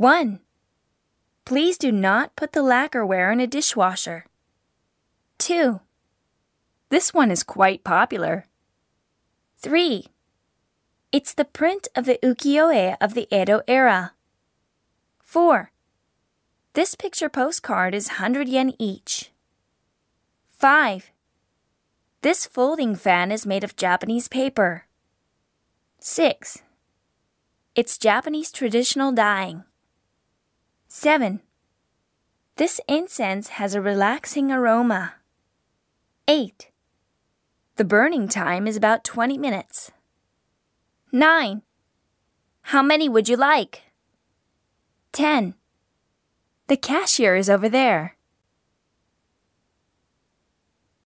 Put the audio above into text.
1. Please do not put the lacquerware in a dishwasher. 2. This one is quite popular. 3. It's the print of the ukiyo-e of the Edo era. 4. This picture postcard is 100 yen each. 5. This folding fan is made of Japanese paper. 6. It's Japanese traditional dyeing. 7. This incense has a relaxing aroma. 8. The burning time is about 20 minutes. 9. How many would you like? 10. The cashier is over there.